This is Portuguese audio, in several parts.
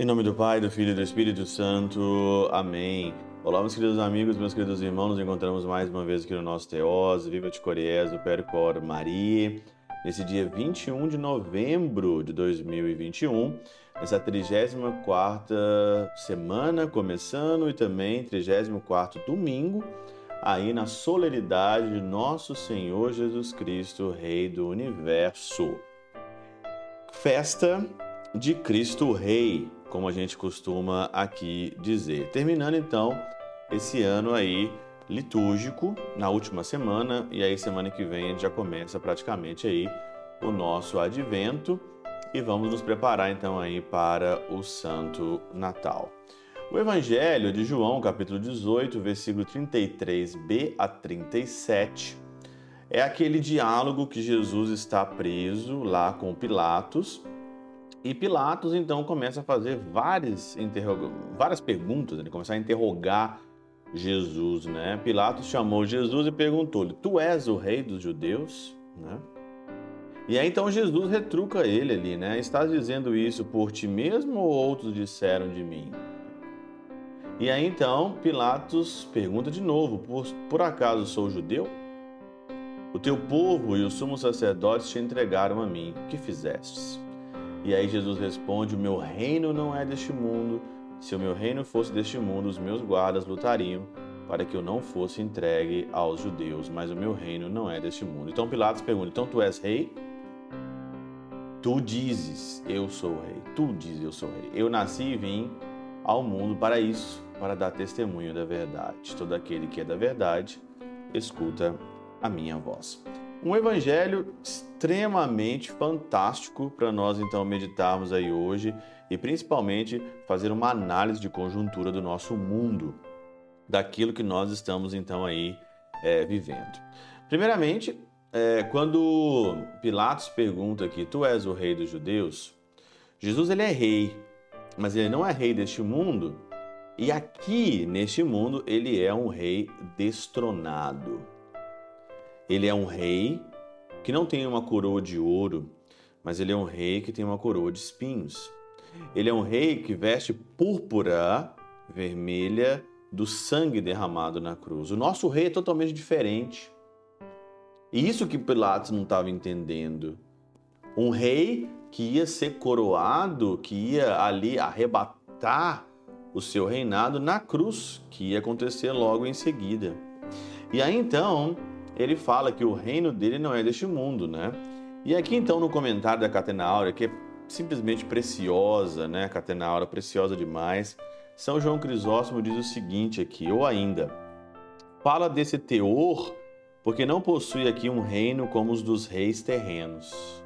Em nome do Pai, do Filho e do Espírito Santo. Amém. Olá, meus queridos amigos, meus queridos irmãos, nos encontramos mais uma vez aqui no nosso Teós, Viva de Coriés, do Percor Maria, nesse dia 21 de novembro de 2021, nessa 34 semana começando e também 34 domingo, aí na solenidade de nosso Senhor Jesus Cristo, Rei do Universo. Festa de Cristo Rei, como a gente costuma aqui dizer. Terminando então esse ano aí litúrgico na última semana e aí semana que vem já começa praticamente aí o nosso advento e vamos nos preparar então aí para o Santo Natal. O Evangelho de João, capítulo 18, versículo 33b a 37, é aquele diálogo que Jesus está preso lá com Pilatos e Pilatos então começa a fazer várias, várias perguntas, ele começa a interrogar Jesus, né? Pilatos chamou Jesus e perguntou-lhe: Tu és o rei dos judeus? Né? E aí então Jesus retruca ele ali, né? Estás dizendo isso por ti mesmo ou outros disseram de mim? E aí então Pilatos pergunta de novo: Por, por acaso sou judeu? O teu povo e os sumos sacerdotes te entregaram a mim. O que fizestes? E aí Jesus responde: O meu reino não é deste mundo. Se o meu reino fosse deste mundo, os meus guardas lutariam para que eu não fosse entregue aos judeus, mas o meu reino não é deste mundo. Então Pilatos pergunta: Então tu és rei? Tu dizes, eu sou rei. Tu dizes, eu sou rei. Eu nasci e vim ao mundo para isso, para dar testemunho da verdade. Todo aquele que é da verdade, escuta a minha voz. Um evangelho extremamente fantástico para nós então meditarmos aí hoje e principalmente fazer uma análise de conjuntura do nosso mundo, daquilo que nós estamos então aí é, vivendo. Primeiramente, é, quando Pilatos pergunta aqui, tu és o rei dos judeus? Jesus ele é rei, mas ele não é rei deste mundo. E aqui neste mundo ele é um rei destronado. Ele é um rei que não tem uma coroa de ouro, mas ele é um rei que tem uma coroa de espinhos. Ele é um rei que veste púrpura vermelha do sangue derramado na cruz. O nosso rei é totalmente diferente. E isso que Pilatos não estava entendendo. Um rei que ia ser coroado, que ia ali arrebatar o seu reinado na cruz, que ia acontecer logo em seguida. E aí então, ele fala que o reino dele não é deste mundo, né? E aqui então no comentário da Catena Áurea, que é simplesmente preciosa, né? Catena Áurea preciosa demais. São João Crisóstomo diz o seguinte aqui, ou ainda, fala desse teor porque não possui aqui um reino como os dos reis terrenos.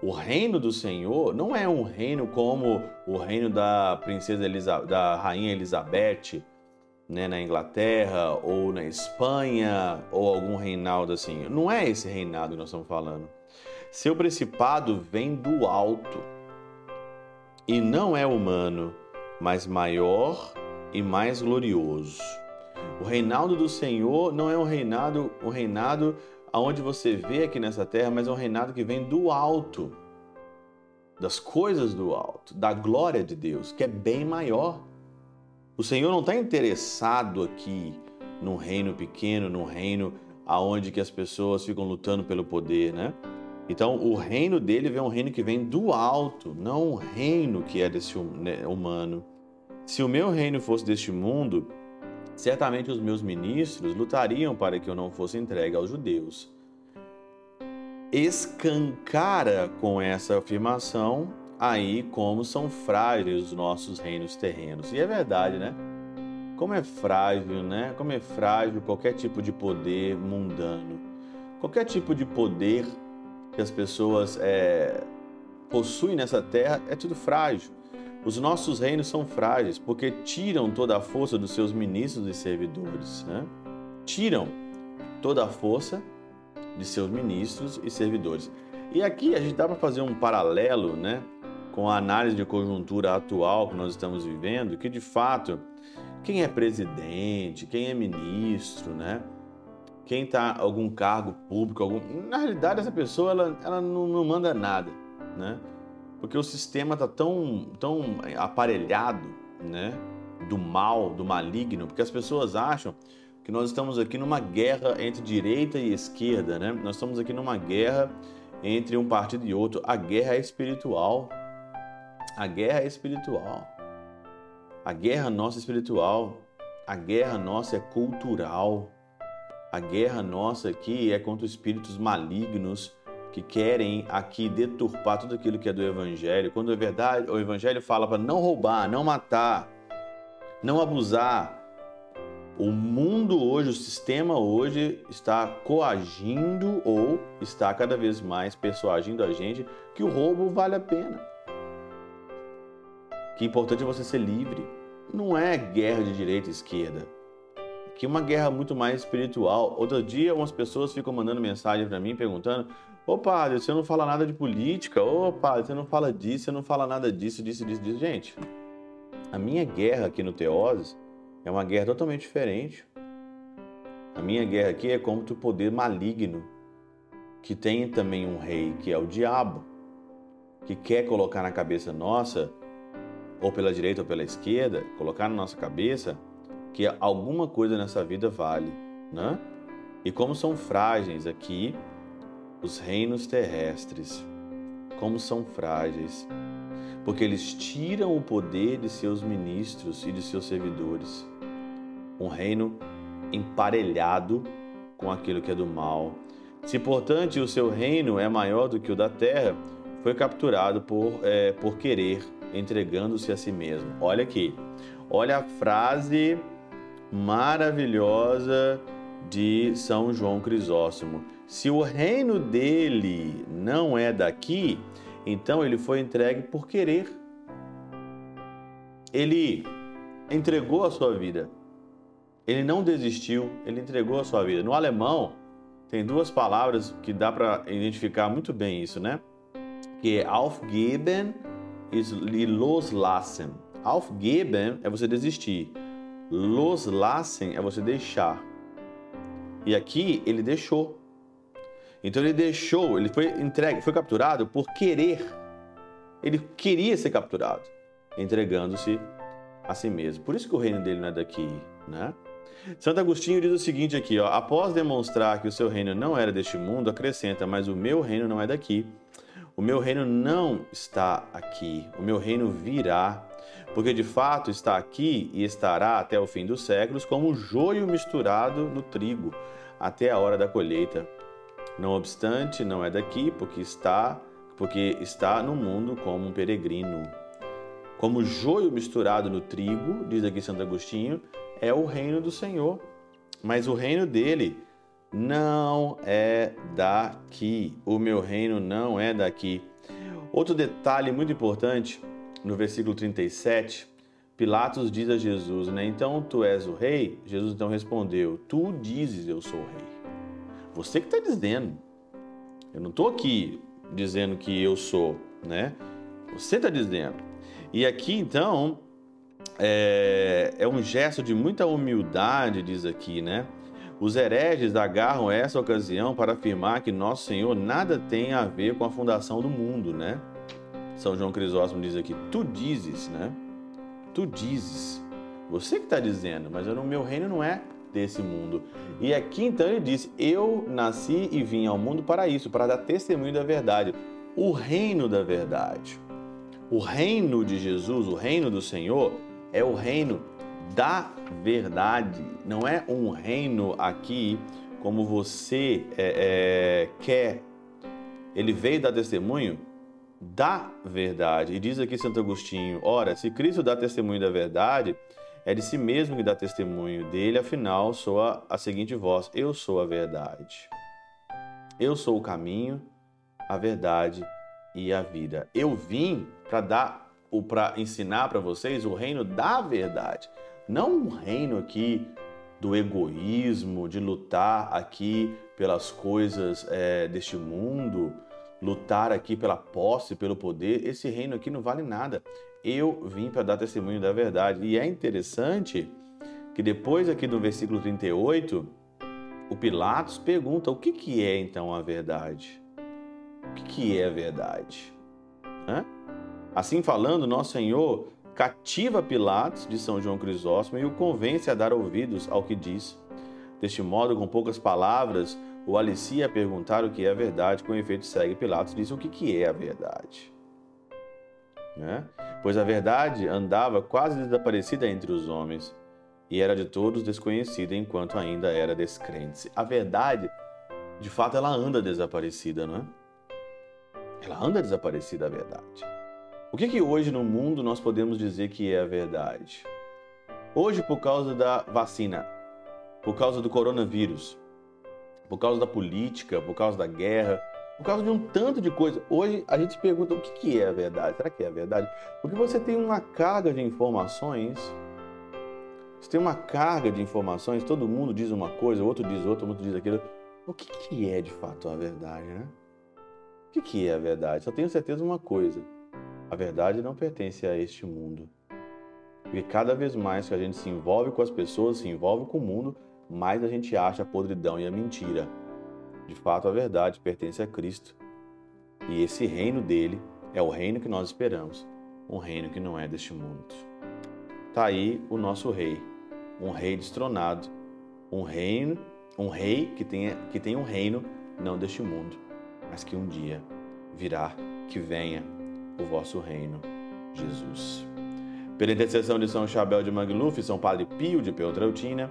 O reino do Senhor não é um reino como o reino da princesa Elisa, da rainha Elizabeth, né, na Inglaterra ou na Espanha ou algum reinado assim. Não é esse reinado que nós estamos falando. Seu principado vem do alto e não é humano, mas maior e mais glorioso. O reinado do Senhor não é um reinado, um reinado aonde você vê aqui nessa terra, mas é um reinado que vem do alto, das coisas do alto, da glória de Deus, que é bem maior. O Senhor não está interessado aqui num reino pequeno, num reino aonde que as pessoas ficam lutando pelo poder, né? Então, o reino dele é um reino que vem do alto, não um reino que é desse hum, né, humano. Se o meu reino fosse deste mundo, certamente os meus ministros lutariam para que eu não fosse entregue aos judeus. Escancara com essa afirmação aí como são frágeis os nossos reinos terrenos. E é verdade, né? Como é frágil, né? Como é frágil qualquer tipo de poder mundano. Qualquer tipo de poder que as pessoas é, possuem nessa terra é tudo frágil. Os nossos reinos são frágeis porque tiram toda a força dos seus ministros e servidores, né? Tiram toda a força de seus ministros e servidores. E aqui a gente dá para fazer um paralelo, né? com a análise de conjuntura atual que nós estamos vivendo, que de fato, quem é presidente, quem é ministro, né? quem está algum cargo público, algum... na realidade essa pessoa ela, ela não, não manda nada, né? Porque o sistema está tão, tão aparelhado, né? Do mal, do maligno, porque as pessoas acham que nós estamos aqui numa guerra entre direita e esquerda, né? Nós estamos aqui numa guerra entre um partido e outro. A guerra é espiritual. A guerra é espiritual. A guerra nossa é espiritual. A guerra nossa é cultural. A guerra nossa aqui é contra espíritos malignos que querem aqui deturpar tudo aquilo que é do evangelho. Quando é verdade, o evangelho fala para não roubar, não matar, não abusar. O mundo hoje, o sistema hoje está coagindo ou está cada vez mais persuadindo a gente que o roubo vale a pena. Que é importante é você ser livre. Não é guerra de direita e esquerda que uma guerra muito mais espiritual. Outro dia, umas pessoas ficam mandando mensagem para mim perguntando: Ô padre, você não fala nada de política? Ô padre, você não fala disso, você não fala nada disso, disso, disso, disso. Gente, a minha guerra aqui no Teoses é uma guerra totalmente diferente. A minha guerra aqui é contra o poder maligno, que tem também um rei, que é o diabo, que quer colocar na cabeça nossa, ou pela direita ou pela esquerda, colocar na nossa cabeça que alguma coisa nessa vida vale, né? E como são frágeis aqui os reinos terrestres, como são frágeis, porque eles tiram o poder de seus ministros e de seus servidores. Um reino emparelhado com aquilo que é do mal. Se, portanto, o seu reino é maior do que o da terra, foi capturado por, é, por querer, entregando-se a si mesmo. Olha aqui, olha a frase maravilhosa de São João Crisóstomo. Se o reino dele não é daqui, então ele foi entregue por querer. Ele entregou a sua vida. Ele não desistiu, ele entregou a sua vida. No alemão, tem duas palavras que dá para identificar muito bem isso, né? Que é aufgeben e loslassen. Aufgeben é você desistir. Loslassen é você deixar. E aqui ele deixou. Então ele deixou, ele foi entregue, foi capturado por querer. Ele queria ser capturado, entregando-se a si mesmo. Por isso que o reino dele não é daqui, né? Santo Agostinho diz o seguinte aqui, ó, após demonstrar que o seu reino não era deste mundo, acrescenta, mas o meu reino não é daqui. O meu reino não está aqui. O meu reino virá porque de fato está aqui e estará até o fim dos séculos como joio misturado no trigo, até a hora da colheita. Não obstante, não é daqui, porque está, porque está no mundo como um peregrino. Como joio misturado no trigo, diz aqui Santo Agostinho, é o reino do Senhor. Mas o reino dele não é daqui. O meu reino não é daqui. Outro detalhe muito importante no versículo 37, Pilatos diz a Jesus, né? Então tu és o rei? Jesus então respondeu: Tu dizes eu sou o rei. Você que está dizendo. Eu não estou aqui dizendo que eu sou, né? Você está dizendo. E aqui então é, é um gesto de muita humildade, diz aqui, né? Os hereges agarram essa ocasião para afirmar que nosso Senhor nada tem a ver com a fundação do mundo, né? São João Crisóstomo diz aqui: Tu dizes, né? Tu dizes. Você que está dizendo, mas o meu reino não é desse mundo. E aqui então ele diz: Eu nasci e vim ao mundo para isso, para dar testemunho da verdade. O reino da verdade. O reino de Jesus, o reino do Senhor, é o reino da verdade. Não é um reino aqui como você é, é, quer. Ele veio dar testemunho da verdade. E diz aqui Santo Agostinho: ora, se Cristo dá testemunho da verdade, é de si mesmo que dá testemunho dele, afinal, soa a seguinte voz: Eu sou a verdade. Eu sou o caminho, a verdade e a vida. Eu vim para dar ou para ensinar para vocês o reino da verdade, não um reino aqui do egoísmo, de lutar aqui pelas coisas é, deste mundo, lutar aqui pela posse, pelo poder, esse reino aqui não vale nada. Eu vim para dar testemunho da verdade. E é interessante que depois aqui do versículo 38, o Pilatos pergunta o que, que é então a verdade? O que, que é a verdade? Hã? Assim falando, nosso Senhor cativa Pilatos de São João Crisóstomo e o convence a dar ouvidos ao que diz. Deste modo, com poucas palavras, o alicia a perguntar o que é a verdade, com efeito segue Pilatos diz o que, que é a verdade. Né? Pois a verdade andava quase desaparecida entre os homens e era de todos desconhecida enquanto ainda era descrente. A verdade, de fato, ela anda desaparecida, não é? Ela anda desaparecida, a verdade. O que, que hoje no mundo nós podemos dizer que é a verdade? Hoje, por causa da vacina, por causa do coronavírus, por causa da política, por causa da guerra, por causa de um tanto de coisa. Hoje a gente pergunta o que é a verdade? Será que é a verdade? Porque você tem uma carga de informações. Você tem uma carga de informações, todo mundo diz uma coisa, outro diz outra, outro diz aquilo. O que, é de fato a verdade, né? O que, que é a verdade? Só tenho certeza de uma coisa: a verdade não pertence a este mundo. Porque cada vez mais que a gente se envolve com as pessoas, se envolve com o mundo, mais a gente acha a podridão e a mentira. De fato, a verdade pertence a Cristo. E esse reino dele é o reino que nós esperamos, um reino que não é deste mundo. Está aí o nosso rei, um rei destronado, um reino, um rei que tem, que tem um reino não deste mundo, mas que um dia virá, que venha o vosso reino, Jesus. Pela intercessão de São Chabel de Magluf, São Padre Pio de Peltrautina,